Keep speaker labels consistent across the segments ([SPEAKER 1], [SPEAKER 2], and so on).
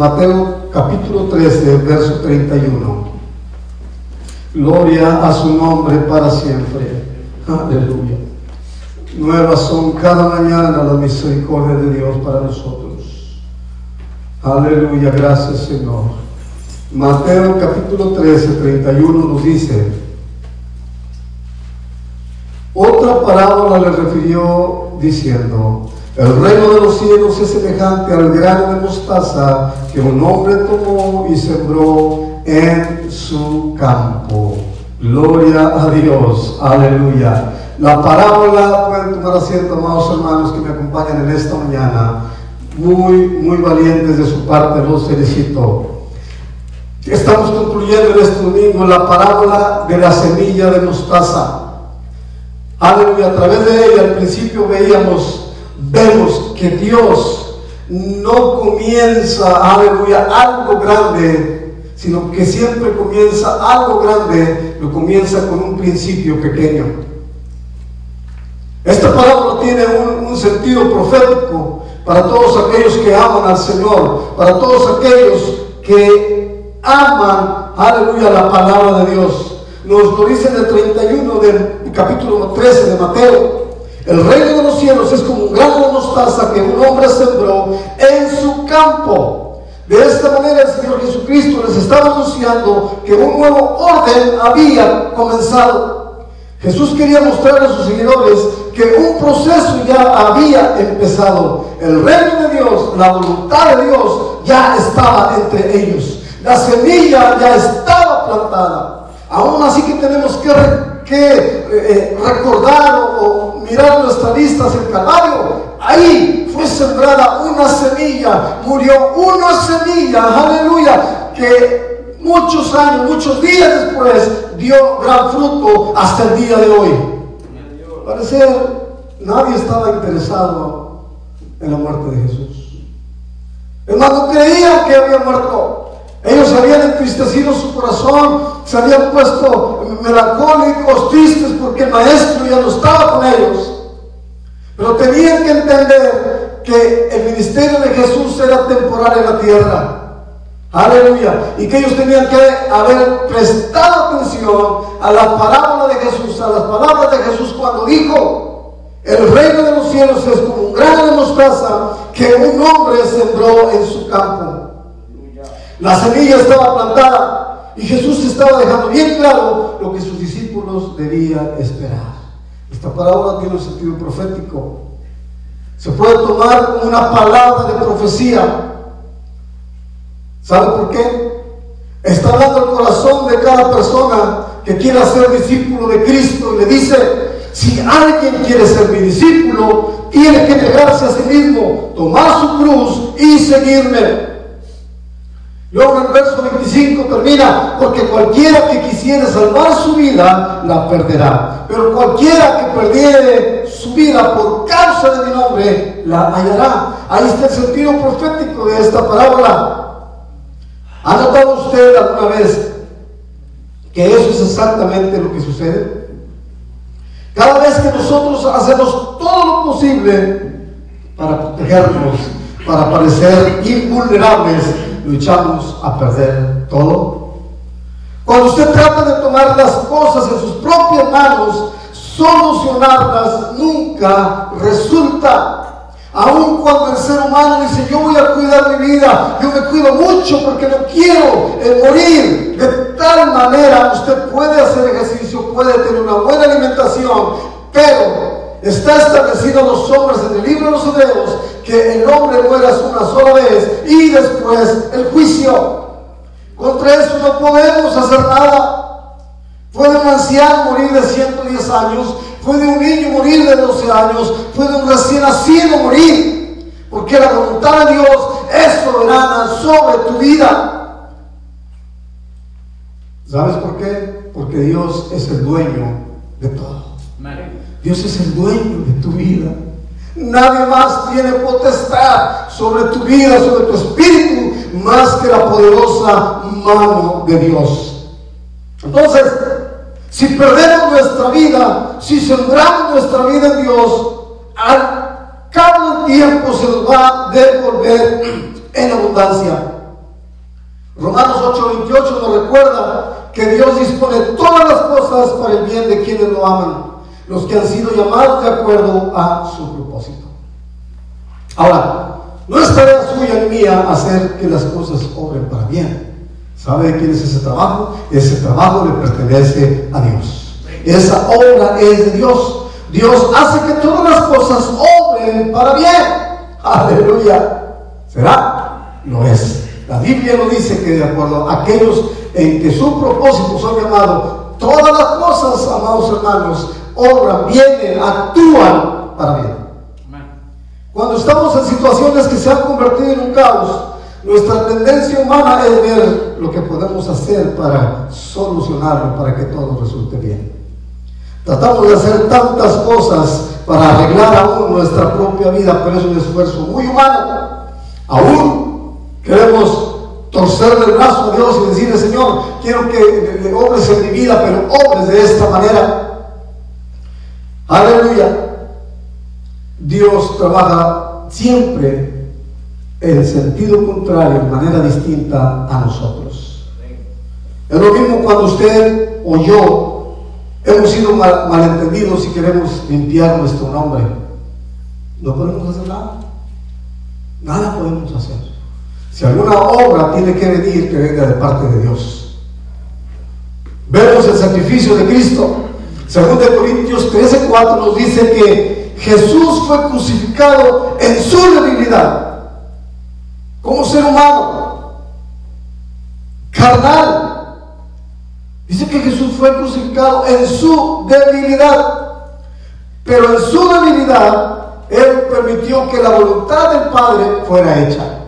[SPEAKER 1] Mateo capítulo 13, verso 31. Gloria a su nombre para siempre. Aleluya. Nuevas son cada mañana las misericordias de Dios para nosotros. Aleluya, gracias Señor. Mateo capítulo 13, 31 nos dice, otra parábola le refirió diciendo, el reino de los cielos es semejante al grano de mostaza que un hombre tomó y sembró en su campo. Gloria a Dios, aleluya. La parábola, pueden tomar asiento, amados hermanos que me acompañan en esta mañana, muy, muy valientes de su parte, los felicito. Estamos concluyendo en este domingo la parábola de la semilla de mostaza. Aleluya, a través de ella al principio veíamos vemos que Dios no comienza, aleluya, algo grande, sino que siempre comienza algo grande, lo comienza con un principio pequeño. Esta palabra tiene un, sentido profético para todos aquellos que aman al Señor, para todos aquellos que aman, aleluya, la palabra de Dios. Nos lo dice en el 31 del capítulo 13 de Mateo. El reino de los cielos es como un grano de mostaza que un hombre sembró en su campo. De esta manera el Señor Jesucristo les estaba anunciando que un nuevo orden había comenzado. Jesús quería mostrar a sus seguidores que un proceso ya había empezado. El reino de Dios, la voluntad de Dios ya estaba entre ellos. La semilla ya estaba plantada. Aún así que tenemos que, eh, eh, recordar o, o mirar nuestra vista hacia el Calvario. Ahí fue sembrada una semilla, murió una semilla, aleluya, que muchos años, muchos días después dio gran fruto hasta el día de hoy. Parecer nadie estaba interesado en la muerte de Jesús. Hermano, creían que había muerto. Ellos habían entristecido su corazón, se habían puesto melancólicos, tristes porque el maestro ya no estaba con ellos. Pero tenían que entender que el ministerio de Jesús era temporal en la tierra. Aleluya. Y que ellos tenían que haber prestado atención a la parábola de Jesús, a las palabras de Jesús cuando dijo, el reino de los cielos es como un grano de mostaza que un hombre sembró en su campo. La semilla estaba plantada y Jesús estaba dejando bien claro lo que sus discípulos debían esperar. Esta palabra tiene un sentido profético. Se puede tomar como una palabra de profecía. ¿Sabe por qué? Está dando el corazón de cada persona que quiera ser discípulo de Cristo y le dice, si alguien quiere ser mi discípulo, tiene que negarse a sí mismo, tomar su cruz y seguirme. Luego el verso 25 termina, porque cualquiera que quisiera salvar su vida, la perderá. Pero cualquiera que perdiere su vida por causa de mi nombre, la hallará. Ahí está el sentido profético de esta parábola. ¿Ha notado usted alguna vez que eso es exactamente lo que sucede? Cada vez que nosotros hacemos todo lo posible para protegernos, para parecer invulnerables, luchamos a perder todo. Cuando usted trata de tomar las cosas en sus propias manos, solucionarlas nunca resulta. Aun cuando el ser humano dice, yo voy a cuidar mi vida, yo me cuido mucho porque no quiero morir. De tal manera usted puede hacer ejercicio, puede tener una buena alimentación, pero está establecido en los hombres en el libro de los hebreos que el hombre muera una sola vez y después el juicio. Contra eso no podemos hacer nada. Puede un anciano morir de 110 años, puede un niño morir de 12 años, puede un recién nacido morir, porque la voluntad de Dios es soberana sobre tu vida. ¿Sabes por qué? Porque Dios es el dueño de todo. Dios es el dueño de tu vida. Nadie más tiene potestad sobre tu vida, sobre tu espíritu, más que la poderosa mano de Dios. Entonces, si perdemos nuestra vida, si sembramos nuestra vida en Dios, al cabo del tiempo se nos va a devolver en abundancia. Romanos 8:28 nos recuerda que Dios dispone todas las cosas para el bien de quienes lo aman, los que han sido llamados de acuerdo a su propósito. Ahora, no es tarea suya ni mía hacer que las cosas obren para bien. ¿Sabe quién es ese trabajo? Ese trabajo le pertenece a Dios. Esa obra es de Dios. Dios hace que todas las cosas obren para bien. Aleluya. ¿Será? Lo es. La Biblia nos dice que de acuerdo a aquellos en que su propósito son llamados, todas las cosas, amados hermanos, obran, vienen, actúan para bien. Cuando estamos en situaciones que se han convertido en un caos, nuestra tendencia humana es ver lo que podemos hacer para solucionarlo, para que todo resulte bien. Tratamos de hacer tantas cosas para arreglar aún nuestra propia vida, pero es un esfuerzo muy humano. Aún queremos torcerle el brazo a Dios y decirle, Señor, quiero que le obres en mi vida, pero obres de esta manera. Aleluya. Dios trabaja siempre en sentido contrario, de manera distinta a nosotros. Es lo mismo cuando usted o yo hemos sido malentendidos y queremos limpiar nuestro nombre. No podemos hacer nada. Nada podemos hacer. Si alguna obra tiene que venir, que venga de parte de Dios. Vemos el sacrificio de Cristo. Según de Corintios 13:4 nos dice que Jesús fue crucificado en su debilidad, como ser humano, carnal. Dice que Jesús fue crucificado en su debilidad, pero en su debilidad él permitió que la voluntad del Padre fuera hecha.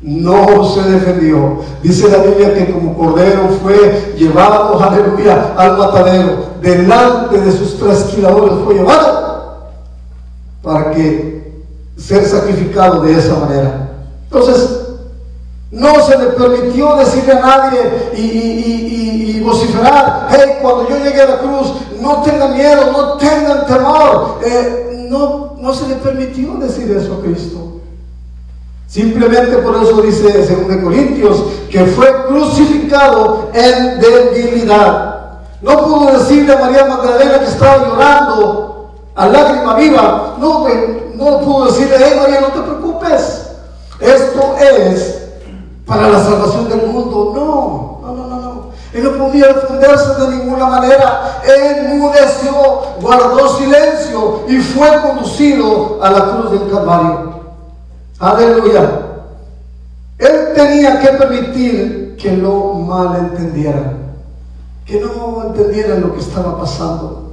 [SPEAKER 1] No se defendió. Dice la Biblia que como cordero fue llevado, aleluya, al matadero. Delante de sus trasquiladores fue llevado para que ser sacrificado de esa manera. Entonces, no se le permitió decirle a nadie y, vociferar, hey, cuando yo llegue a la cruz, no tengan miedo, no tengan temor. Eh, no, no se le permitió decir eso a Cristo. Simplemente por eso dice según Corintios que fue crucificado en debilidad. No pudo decirle a María Magdalena que estaba llorando a lágrima viva. No, no pudo decirle, hey María, no te preocupes. Esto es para la salvación del mundo. No, no, no, no, no. Él no podía defenderse de ninguna manera. Él mudeció, guardó silencio y fue conducido a la cruz del Calvario. Aleluya. Él tenía que permitir que lo malentendieran, que no entendieran lo que estaba pasando.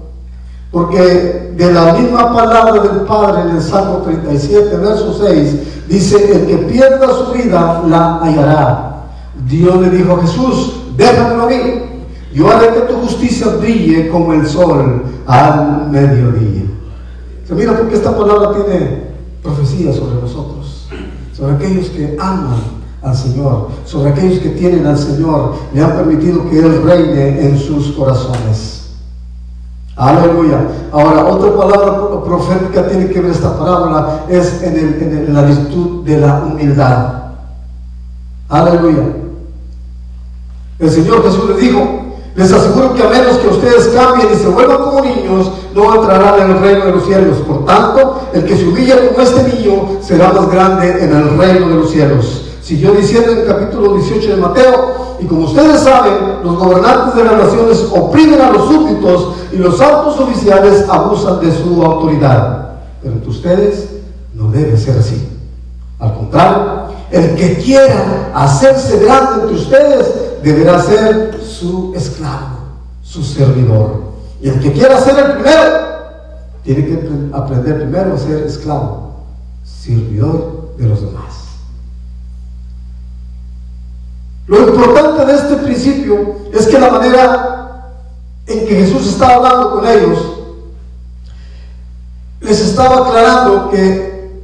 [SPEAKER 1] Porque de la misma palabra del Padre en el Salmo 37, verso 6, dice, el que pierda su vida la hallará. Dios le dijo a Jesús, déjamelo a mí. Yo haré que tu justicia brille como el sol al mediodía. Se mira porque esta palabra tiene profecía sobre nosotros, sobre aquellos que aman al Señor, sobre aquellos que tienen al Señor, le han permitido que Él reine en sus corazones. Aleluya. Ahora, otra palabra profética tiene que ver esta parábola, es en, en la virtud de la humildad. Aleluya. El Señor Jesús les dijo, les aseguro que a menos que ustedes cambien y se vuelvan como niños, no entrarán en el reino de los cielos. Por tanto, el que se humilla como este niño será más grande en el reino de los cielos. Siguió diciendo en el capítulo 18 de Mateo, y como ustedes saben, los gobernantes de las naciones oprimen a los súbditos y los altos oficiales abusan de su autoridad. Pero entre ustedes no debe ser así. Al contrario, el que quiera hacerse grande entre ustedes deberá ser su esclavo, su servidor. Y el que quiera ser el primero, tiene que aprender primero a ser esclavo, servidor de los demás. Lo importante de este principio es que la manera en que Jesús estaba hablando con ellos, les estaba aclarando que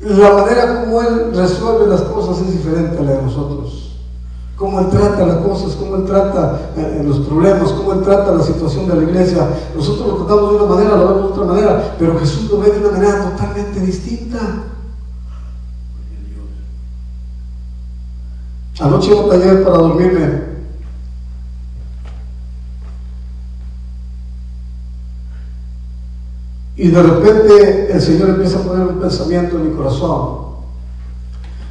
[SPEAKER 1] la manera como Él resuelve las cosas es diferente a la de nosotros. Cómo Él trata las cosas, cómo Él trata eh, los problemas, cómo Él trata la situación de la iglesia. Nosotros lo tratamos de una manera, lo vemos de otra manera, pero Jesús lo ve de una manera totalmente distinta. Anoche un taller para dormirme. Y de repente el Señor empieza a poner un pensamiento en mi corazón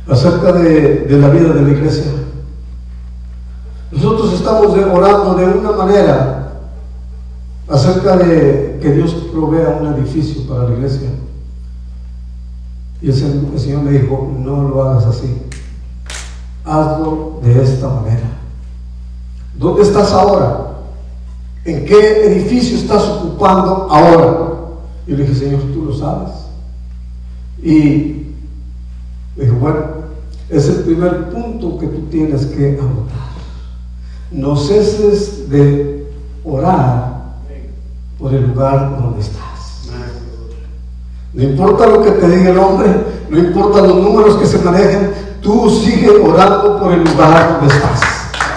[SPEAKER 1] acerca de la vida de la iglesia. Nosotros estamos orando de una manera acerca de que Dios provea un edificio para la iglesia. Y el, Señor me dijo, no lo hagas así, hazlo de esta manera. ¿Dónde estás ahora? ¿En qué edificio estás ocupando ahora? Y le dije, Señor, tú lo sabes. Y me dijo, bueno, es el primer punto que tú tienes que anotar. No ceses de orar por el lugar donde estás. No importa lo que te diga el hombre, no importa los números que se manejen, tú sigue orando por el lugar donde estás.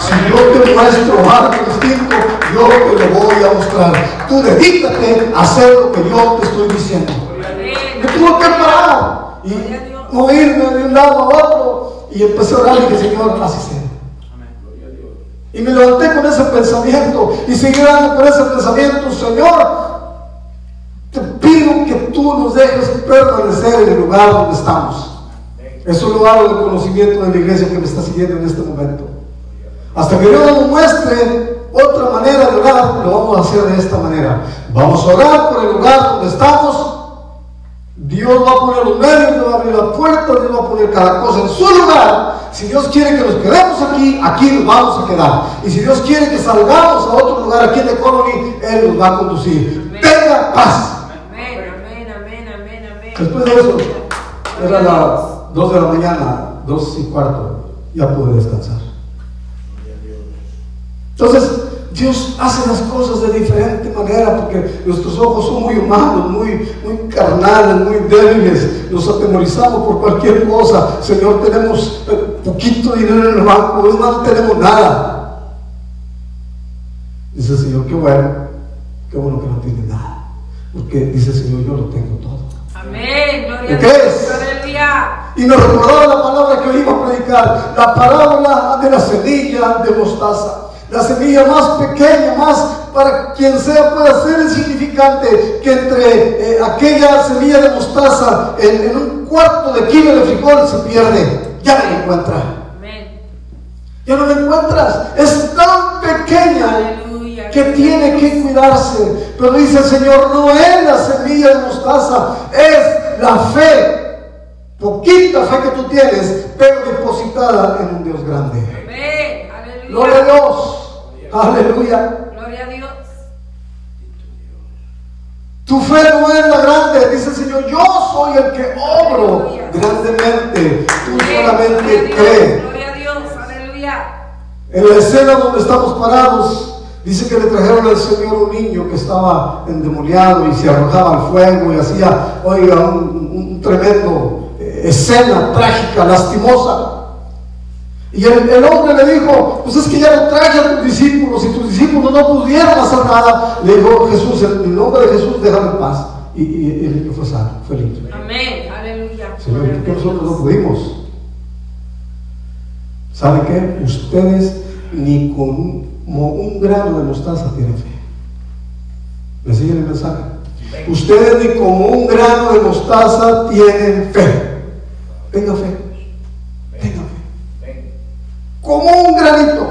[SPEAKER 1] Si yo te muestro algo distinto, yo te lo voy a mostrar. Tú dedícate a hacer lo que yo te estoy diciendo. Me tuve que parar y moverme de un lado a otro y empecé a orar y dije, Señor, así sea. Y me levanté con ese pensamiento y seguí orando con ese pensamiento, Señor, te pido que tú nos dejes permanecer en el lugar donde estamos. Eso lo hago del conocimiento de la iglesia que me está siguiendo en este momento. Hasta que Dios nos muestre otra manera de orar, lo vamos a hacer de esta manera. Vamos a orar por el lugar donde estamos. Dios va a poner los medios, Dios va a abrir la puerta, Dios va a poner cada cosa en su lugar. Si Dios quiere que nos quedemos aquí, aquí nos vamos a quedar. Y si Dios quiere que salgamos a otro lugar aquí en Economy, Él nos va a conducir. Tenga paz. Después de eso, era las 2 de la mañana, 2 y cuarto, ya pude descansar. Entonces, Dios hace las cosas de diferente manera porque nuestros ojos son muy humanos, muy, muy carnales, muy débiles. Nos atemorizamos por cualquier cosa. Señor, tenemos eh, poquito dinero en el banco, no tenemos nada. Dice el Señor, qué bueno, qué bueno que no tiene nada. Porque dice el Señor, yo lo tengo todo.
[SPEAKER 2] Amén. Gloria
[SPEAKER 1] ¿Qué es? Y nos recordaba la palabra que hoy iba a predicar, la parábola de la semilla de mostaza. La semilla más pequeña, más para quien sea pueda ser insignificante que entre eh, aquella semilla de mostaza en, un cuarto de kilo de frijol se pierde. Ya no la encuentra. Ya no la encuentras. Es tan pequeña que tiene que cuidarse. Pero dice el Señor, no es la semilla de mostaza, es la fe. Poquita fe que tú tienes, pero depositada en un Dios grande.
[SPEAKER 2] Amén.
[SPEAKER 1] Gloria a Dios. Aleluya.
[SPEAKER 2] Gloria a Dios.
[SPEAKER 1] Tu fe no es la grande, dice el Señor. Yo soy el que obro grandemente. Tú solamente crees.
[SPEAKER 2] Gloria a Dios. Aleluya.
[SPEAKER 1] En la escena donde estamos parados, Dice que le trajeron al Señor un niño que estaba endemoniado y se arrojaba al fuego y hacía, oiga, un, tremendo eh, escena trágica, lastimosa. Y el, hombre le dijo, pues es que ya lo traje a tus discípulos y tus discípulos no pudieron hacer nada. Le dijo Jesús, en el nombre de Jesús, déjame en paz. Y, el niño fue sano, fue limpio.
[SPEAKER 2] Amén, aleluya.
[SPEAKER 1] Señor, ¿por qué nosotros no pudimos? ¿Sabe qué? Ustedes ni con como un grano de mostaza tiene fe. ¿Me siguen el mensaje? Ustedes ni como un grano de mostaza tienen fe. Tenga fe. Tenga fe. Como un granito.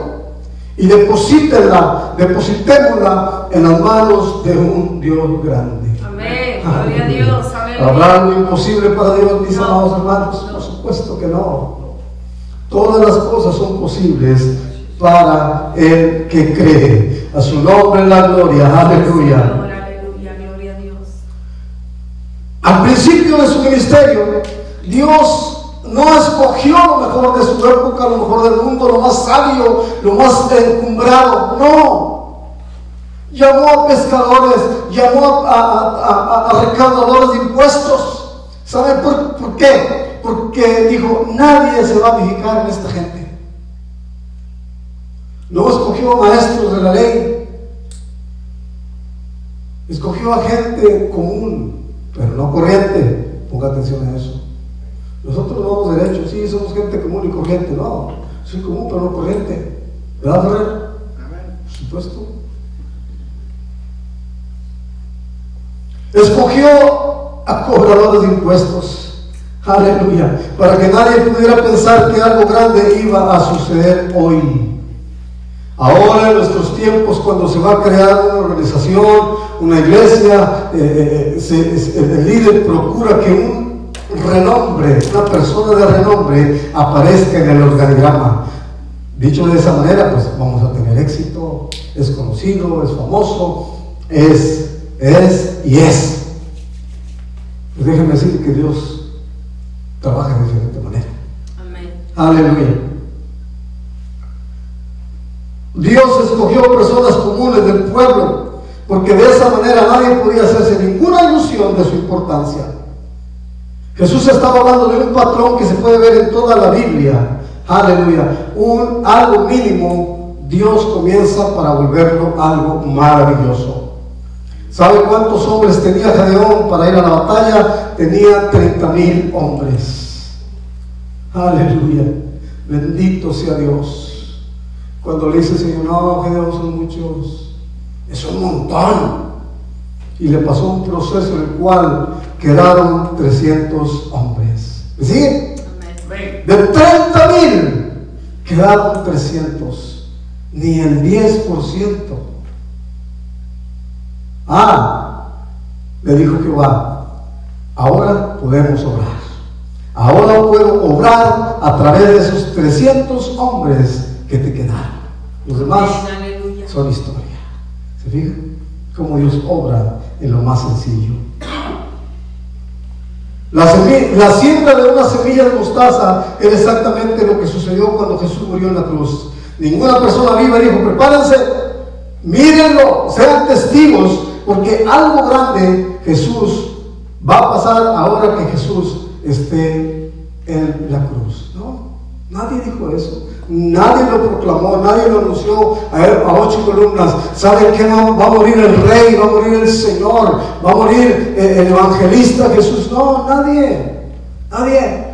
[SPEAKER 1] Y deposítenla, depositémosla en las manos de un Dios grande.
[SPEAKER 2] Amén. Gloria a Dios.
[SPEAKER 1] ¿Habrá algo imposible para Dios, mis amados hermanos? Por supuesto que no. Todas las cosas son posibles para el que cree. A su nombre la gloria. Aleluya.
[SPEAKER 2] gloria a Dios.
[SPEAKER 1] Al principio de su ministerio, Dios no escogió lo mejor de su época, lo mejor del mundo, lo más sabio, lo más encumbrado. No. Llamó a pescadores, llamó a, recaudadores de impuestos. ¿Saben por, qué? Porque dijo, nadie se va a fijar en esta gente. No escogió maestros de la ley. Escogió a gente común, pero no corriente. Ponga atención a eso. Nosotros no vamos derecho, sí, somos gente común y corriente, no. Soy común, pero no corriente. ¿Verdad, Ferrer? Por supuesto. Escogió a cobradores de impuestos. Aleluya. Para que nadie pudiera pensar que algo grande iba a suceder hoy. Ahora en nuestros tiempos, cuando se va a crear una organización, una iglesia, eh, eh, se- el líder procura que un renombre, una persona de renombre aparezca en el organigrama. Dicho de esa manera, pues vamos a tener éxito, es conocido, es famoso, es, es y es. Pues déjenme decir que Dios trabaja de diferente manera.
[SPEAKER 2] Amén.
[SPEAKER 1] Aleluya. Dios escogió personas comunes del pueblo, porque de esa manera nadie podía hacerse ninguna ilusión de su importancia. Jesús estaba hablando de un patrón que se puede ver en toda la Biblia. Aleluya. Un algo mínimo, Dios comienza para volverlo algo maravilloso. ¿Sabe cuántos hombres tenía Gedeón para ir a la batalla? Tenía 30 mil hombres. Aleluya. Bendito sea Dios. Cuando le dice Señor, no, Gedeón son muchos. Es un montón. Y le pasó un proceso en el cual quedaron 300 hombres. ¿Me sigue?
[SPEAKER 2] Amén.
[SPEAKER 1] De 30 mil quedaron 300. Ni el 10%. Ah, le dijo Jehová, ahora podemos obrar. Ahora puedo obrar a través de esos 300 hombres que te quedaron. Los demás son historia. ¿Se fijan? Cómo Dios obra en lo más sencillo. La, siembra de una semilla de mostaza era exactamente lo que sucedió cuando Jesús murió en la cruz. Ninguna persona viva dijo, prepárense, mírenlo, sean testigos, porque algo grande Jesús va a pasar ahora que Jesús esté en la cruz. Nadie dijo eso. Nadie lo proclamó, nadie lo anunció a, ocho columnas. ¿Saben qué? Va, va a morir el rey, va a morir el Señor, va a morir eh, el evangelista Jesús. No, nadie, nadie.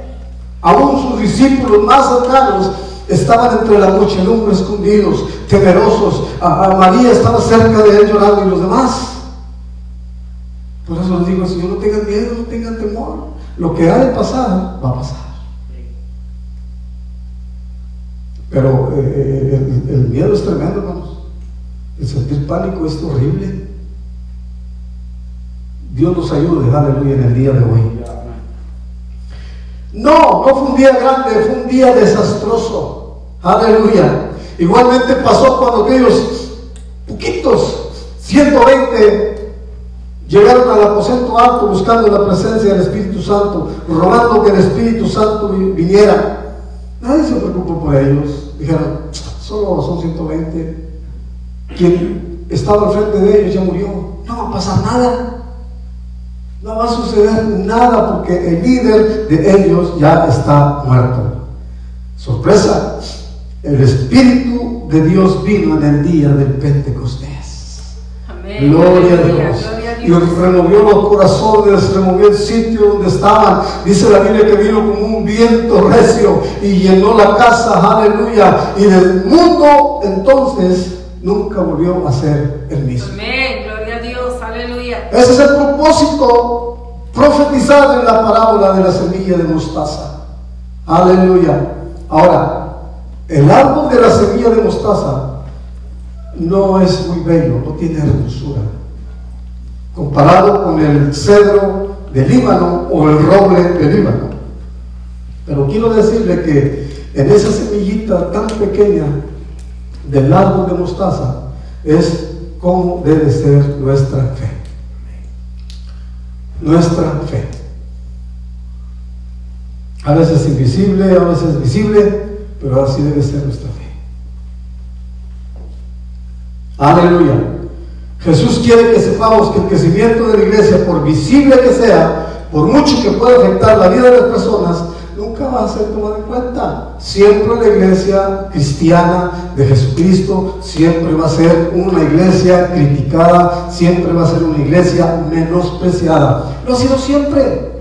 [SPEAKER 1] Aún sus discípulos más cercanos estaban entre la muchedumbre escondidos, temerosos. A, a María estaba cerca de él llorando y los demás. Por eso les digo, Señor, no tengan miedo, no tengan temor. Lo que ha de pasar, va a pasar. Pero eh, el, el miedo es tremendo, hermanos. El sentir pánico es horrible. Dios nos ayude, aleluya, en el día de hoy. No, no fue un día grande, fue un día desastroso. Aleluya. Igualmente pasó cuando aquellos poquitos, 120, llegaron al aposento alto buscando la presencia del Espíritu Santo, rogando que el Espíritu Santo vi- viniera. Nadie se preocupó por ellos. Dijeron, solo son 120. Quien estaba al frente de ellos ya murió. No va a pasar nada. No va a suceder nada porque el líder de ellos ya está muerto. Sorpresa, el Espíritu de Dios vino en el día del Pentecostés.
[SPEAKER 2] Amén.
[SPEAKER 1] Gloria a. Dios. Y removió los corazones, removió el sitio donde estaban. Dice la Biblia que vino como un viento recio y llenó la casa, aleluya. Y del mundo entonces nunca volvió a ser el mismo.
[SPEAKER 2] Amén. Gloria a Dios. Aleluya.
[SPEAKER 1] Ese es el propósito profetizado en la parábola de la semilla de mostaza. Aleluya. Ahora, el árbol de la semilla de mostaza no es muy bello, no tiene hermosura. Comparado con el cedro de Líbano o el roble de Líbano. Pero quiero decirle que en esa semillita tan pequeña del árbol de mostaza es como debe ser nuestra fe. Nuestra fe. A veces invisible, a veces visible, pero así debe ser nuestra fe. Aleluya. Jesús quiere que sepamos que el crecimiento de la iglesia, por visible que sea, por mucho que pueda afectar la vida de las personas, nunca va a ser tomado en cuenta. Siempre la iglesia cristiana de Jesucristo siempre va a ser una iglesia criticada, siempre va a ser una iglesia menospreciada. Lo ha sido siempre.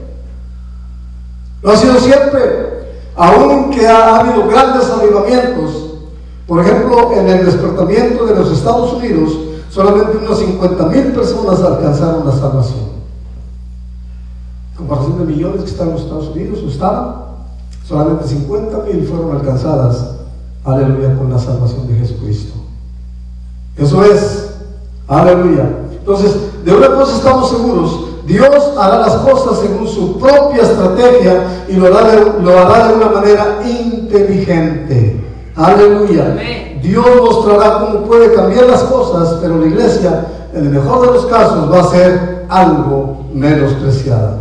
[SPEAKER 1] Lo ha sido siempre. aunque ha habido grandes avivamientos, por ejemplo, en el despertamiento de los Estados Unidos, solamente unas 50 mil personas alcanzaron la salvación. Comparación de millones que están en los Estados Unidos, estaban, solamente 50 mil fueron alcanzadas, aleluya, con la salvación de Jesucristo. Eso es, aleluya. Entonces, de una cosa estamos seguros, Dios hará las cosas según su propia estrategia y lo hará de, lo hará de una manera inteligente. Aleluya. Dios mostrará cómo puede cambiar las cosas, pero la iglesia, en el mejor de los casos, va a ser algo menospreciada.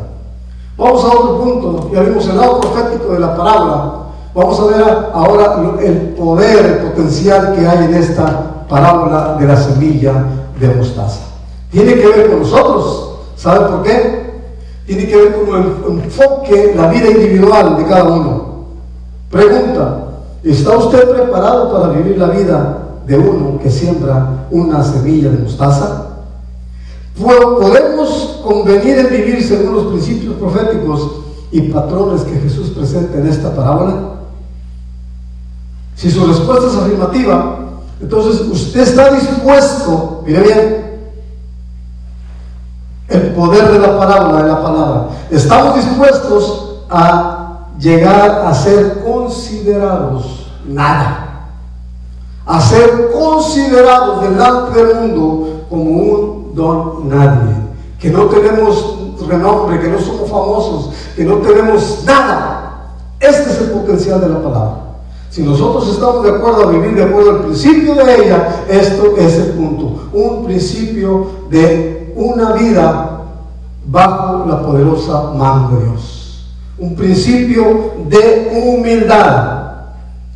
[SPEAKER 1] Vamos a otro punto. Ya vimos el lado profético de la parábola. Vamos a ver ahora el poder, el potencial que hay en esta parábola de la semilla de mostaza. Tiene que ver con nosotros. ¿Sabe por qué? Tiene que ver con el enfoque, la vida individual de cada uno. Pregunta, ¿está usted preparado para vivir la vida de uno que siembra una semilla de mostaza? ¿Podemos convenir en vivir según los principios proféticos y patrones que Jesús presenta en esta parábola? Si su respuesta es afirmativa, entonces usted está dispuesto, mire bien, el poder de la parábola, de la palabra. Estamos dispuestos a llegar a ser considerados nada, a ser considerados delante del mundo como un don nadie, que no tenemos renombre, que no somos famosos, que no tenemos nada. Este es el potencial de la palabra. Si nosotros estamos de acuerdo a vivir de acuerdo al principio de ella, esto es el punto. Un principio de una vida bajo la poderosa mano de Dios. Un principio de humildad.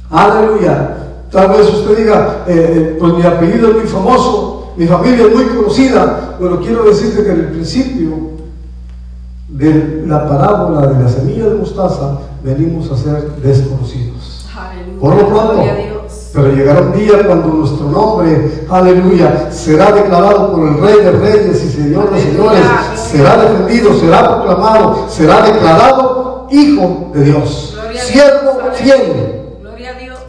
[SPEAKER 1] Aleluya. Tal vez usted diga, eh, eh, pues mi apellido es muy famoso, mi familia es muy conocida. Bueno, quiero decirte que en el principio de la parábola de la semilla de mostaza venimos a ser desconocidos. Aleluya. Por lo pronto, pero llegará un día cuando nuestro nombre, aleluya, será declarado por el Rey de Reyes y Señor de Señores, será defendido, será proclamado, será declarado Hijo de Dios, siervo fiel.
[SPEAKER 2] Gloria a Dios.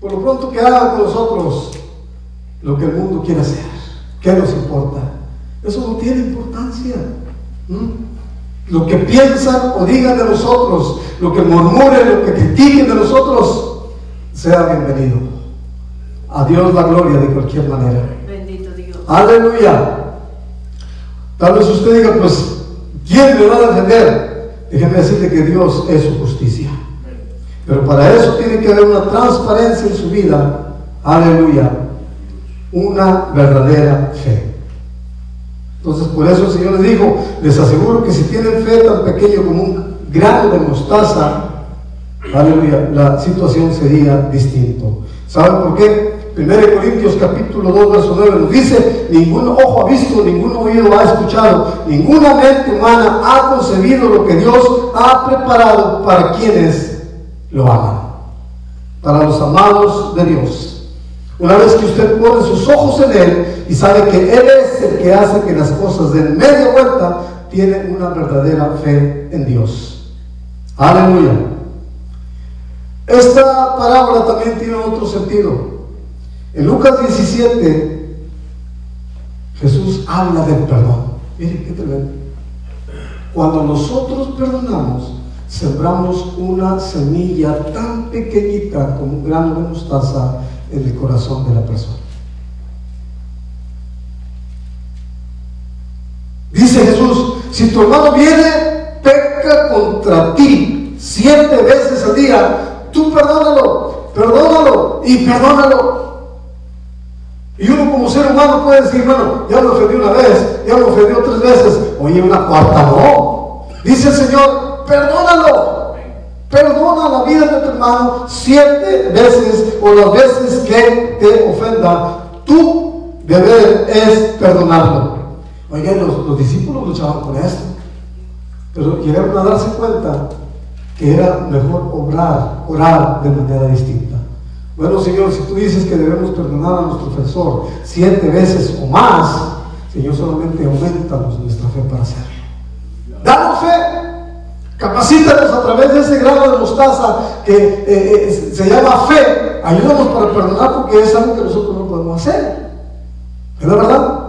[SPEAKER 1] Por lo pronto que haga con nosotros lo que el mundo quiere hacer, ¿qué nos importa? Eso no tiene importancia. Lo que piensan o digan de nosotros, lo que murmuren, lo que critiquen de nosotros, sea bienvenido. A Dios la gloria de cualquier manera.
[SPEAKER 2] Bendito Dios.
[SPEAKER 1] Aleluya. Tal vez usted diga, pues, ¿quién me va a defender? Déjeme decirle que Dios es su justicia. Pero para eso tiene que haber una transparencia en su vida. Aleluya. Una verdadera fe. Entonces, por eso el Señor les dijo, les aseguro que si tienen fe tan pequeño como un grano de mostaza, aleluya, la situación sería distinto. ¿Saben por qué? 1 Corintios capítulo 2, verso 9 nos dice, ningún ojo ha visto, ningún oído ha escuchado, ninguna mente humana ha concebido lo que Dios ha preparado para quienes lo aman, para los amados de Dios. Una vez que usted pone sus ojos en Él y sabe que Él es el que hace que las cosas den media vuelta, tiene una verdadera fe en Dios. Aleluya. Esta parábola también tiene otro sentido. En Lucas 17, Jesús habla del perdón. Miren qué tremendo. Cuando nosotros perdonamos, sembramos una semilla tan pequeñita como un grano de mostaza en el corazón de la persona. Dice Jesús, si tu hermano viene, peca contra ti siete veces al día, tú perdónalo, perdónalo y perdónalo. Y uno como ser humano puede decir, bueno, ya lo ofendí una vez, ya lo ofendió tres veces, oye, una cuarta no. Dice el Señor, perdónalo. Perdona la vida de tu hermano siete veces o las veces que te ofenda. Tu deber es perdonarlo. Oye, los, los discípulos luchaban con esto, pero llegaron a darse cuenta que era mejor obrar, orar de manera distinta. Bueno, Señor, si tú dices que debemos perdonar a nuestro ofensor siete veces o más, Señor, solamente aumentanos nuestra fe para hacerlo. Danos fe. Capacítanos a través de ese grado de mostaza que eh, eh, se llama fe. Ayúdanos para perdonar porque es algo que nosotros no podemos hacer. ¿Es la verdad?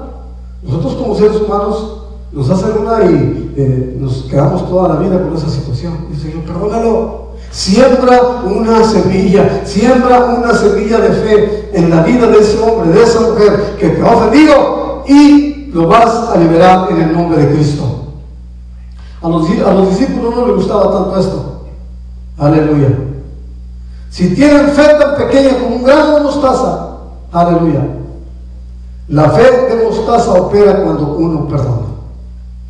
[SPEAKER 1] Nosotros como seres humanos nos hacen una y eh, nos quedamos toda la vida con esa situación. Dice Señor, perdónalo. Siembra una semilla, siembra una semilla de fe en la vida de ese hombre, de esa mujer que te ha ofendido y lo vas a liberar en el nombre de Cristo. A los, a los discípulos no les gustaba tanto esto. Aleluya. Si tienen fe tan pequeña como un grano de mostaza, aleluya. La fe de mostaza opera cuando uno perdona.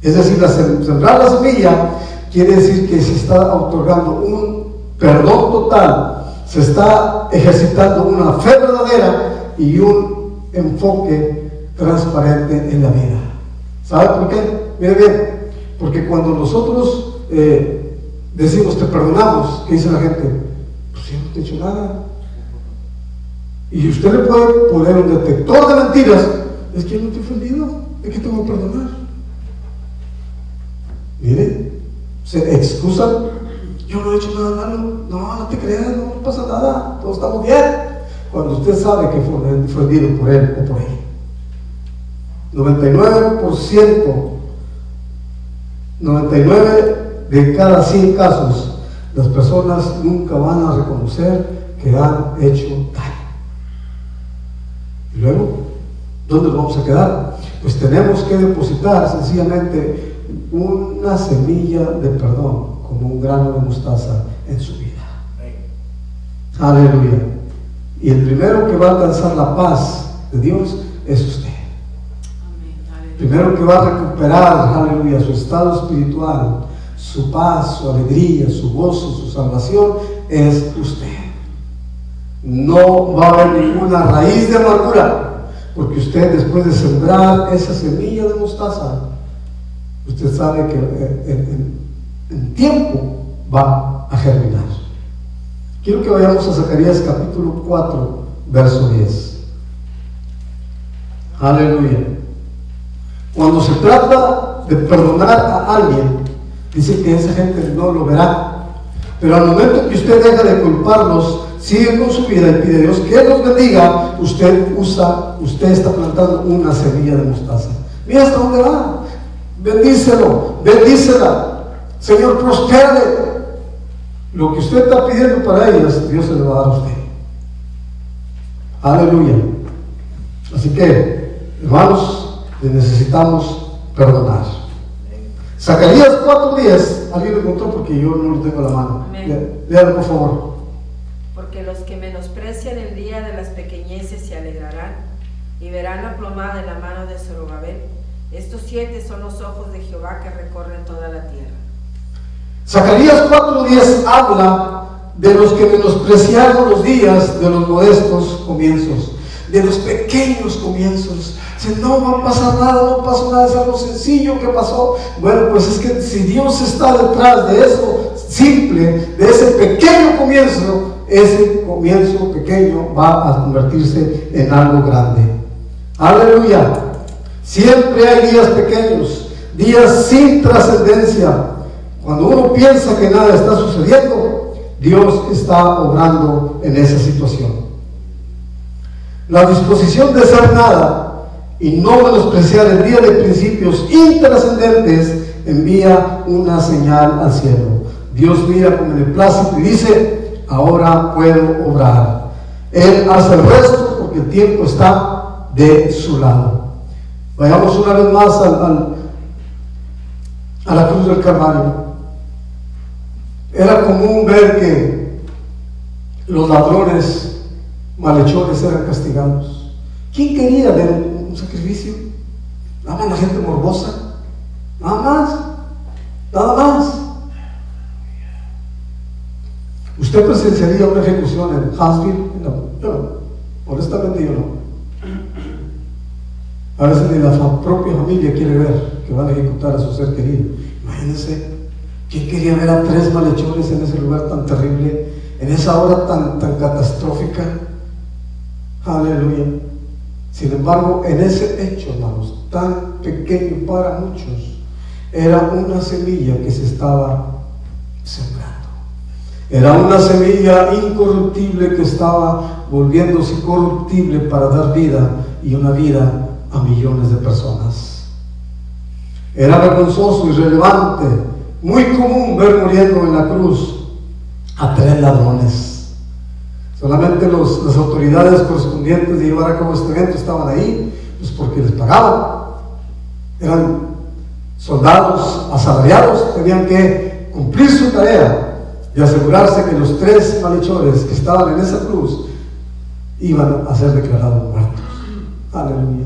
[SPEAKER 1] Es decir, la sembrar la semilla quiere decir que se está otorgando un perdón total, se está ejercitando una fe verdadera y un enfoque transparente en la vida. ¿Sabe por qué? Mire bien, porque cuando nosotros eh, decimos te perdonamos, ¿qué dice la gente? Pues yo no te he hecho nada. Y usted le puede poner un detector de mentiras. Es que yo no te he ofendido. ¿De qué te voy a perdonar? Mire, se excusan. Yo no he hecho nada malo. No, no te creas, no pasa nada. Todos estamos bien. Cuando usted sabe que fue ofendido por él o por ella. 99% 99 de cada 100 casos, las personas nunca van a reconocer que han hecho daño. Y luego, ¿dónde vamos a quedar? Pues tenemos que depositar sencillamente una semilla de perdón, como un grano de mostaza en su vida. Aleluya. Y el primero que va a alcanzar la paz de Dios es usted. Primero que va a recuperar, aleluya, su estado espiritual, su paz, su alegría, su gozo, su salvación, es usted. No va a haber ninguna raíz de amargura, porque usted después de sembrar esa semilla de mostaza, usted sabe que en, tiempo va a germinar. Quiero que vayamos a Zacarías capítulo 4, verso 10. Aleluya. Cuando se trata de perdonar a alguien, dice que esa gente no lo verá. Pero al momento que usted deja de culparlos, sigue con su vida y pide a Dios que los bendiga, usted usa, usted está plantando una semilla de mostaza. Mira hasta dónde va. Bendícelo, bendícela. Señor, prospere. Lo que usted está pidiendo para ellas, Dios se lo va a dar a usted. Aleluya. Así que, hermanos, necesitamos perdonar. Zacarías 4.10, alguien lo encontró porque yo no lo tengo a la mano. Léalo por favor.
[SPEAKER 2] Porque los que menosprecian el día de las pequeñeces se alegrarán y verán la plomada en la mano de Zorobabel. Estos siete son los ojos de Jehová que recorren toda la tierra.
[SPEAKER 1] Zacarías 4.10 habla de los que menospreciaron los días de los modestos comienzos, de los pequeños comienzos, no va a pasar nada, no pasó nada, es algo sencillo que pasó. Bueno, pues es que si Dios está detrás de eso simple, de ese pequeño comienzo, ese comienzo pequeño va a convertirse en algo grande. Aleluya. Siempre hay días pequeños, días sin trascendencia. Cuando uno piensa que nada está sucediendo, Dios está obrando en esa situación. La disposición de ser nada y no menospreciar el día de principios intrascendentes, envía una señal al cielo. Dios mira con beneplácito y dice, ahora puedo obrar. Él hace el resto porque el tiempo está de su lado. Vayamos una vez más al, a la cruz del Calvario. Era común ver que los ladrones malhechores eran castigados. ¿Quién quería ver sacrificio. Nada más la gente morbosa. Nada más. Nada más. ¿Usted presenciaría una ejecución en Huntsville? No, yo no. Honestamente yo no. A veces ni la propia familia quiere ver que van a ejecutar a su ser querido. Imagínense, ¿quién quería ver a tres malhechores en ese lugar tan terrible, en esa hora tan, tan catastrófica? Aleluya. Sin embargo, en ese hecho, hermanos, tan pequeño para muchos, era una semilla que se estaba sembrando. Era una semilla incorruptible que estaba volviéndose corruptible para dar vida y una vida a millones de personas. Era vergonzoso y relevante, muy común ver muriendo en la cruz a tres ladrones. Solamente las autoridades correspondientes de llevar a cabo este evento estaban ahí, pues porque les pagaban. Eran soldados asalariados, tenían que cumplir su tarea y asegurarse que los tres malhechores que estaban en esa cruz iban a ser declarados muertos. Aleluya.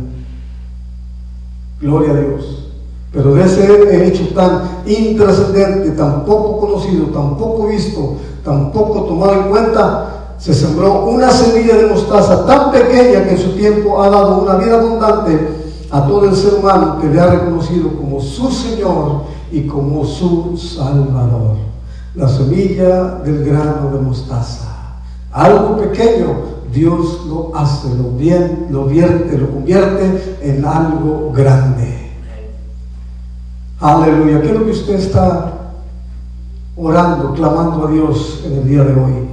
[SPEAKER 1] Gloria a Dios. Pero de ese hecho tan intrascendente, tan poco conocido, tan poco visto, tan poco tomado en cuenta, se sembró una semilla de mostaza tan pequeña que en su tiempo ha dado una vida abundante a todo el ser humano que le ha reconocido como su Señor y como su Salvador. La semilla del grano de mostaza. Algo pequeño, Dios lo hace, lo, bien, lo vierte, lo convierte en algo grande. Aleluya. ¿Qué es lo que usted está orando, clamando a Dios en el día de hoy?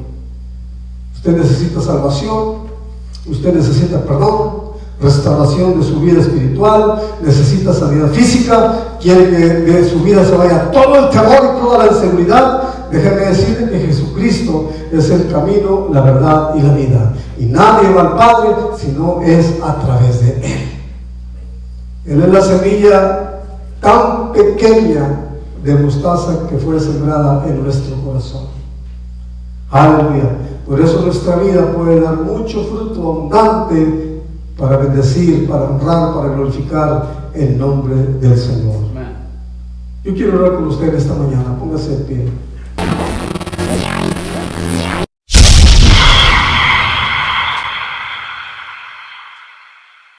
[SPEAKER 1] Usted necesita salvación, usted necesita perdón, restauración de su vida espiritual, necesita sanidad física, quiere que de su vida se vaya todo el terror y toda la inseguridad, déjeme decirle que Jesucristo es el camino, la verdad y la vida. Y nadie va al Padre si no es a través de Él. Él es la semilla tan pequeña de mostaza que fue sembrada en nuestro corazón. Aleluya. Por eso nuestra vida puede dar mucho fruto abundante para bendecir, para honrar, para glorificar el nombre del Señor. Yo quiero hablar con usted esta mañana. Póngase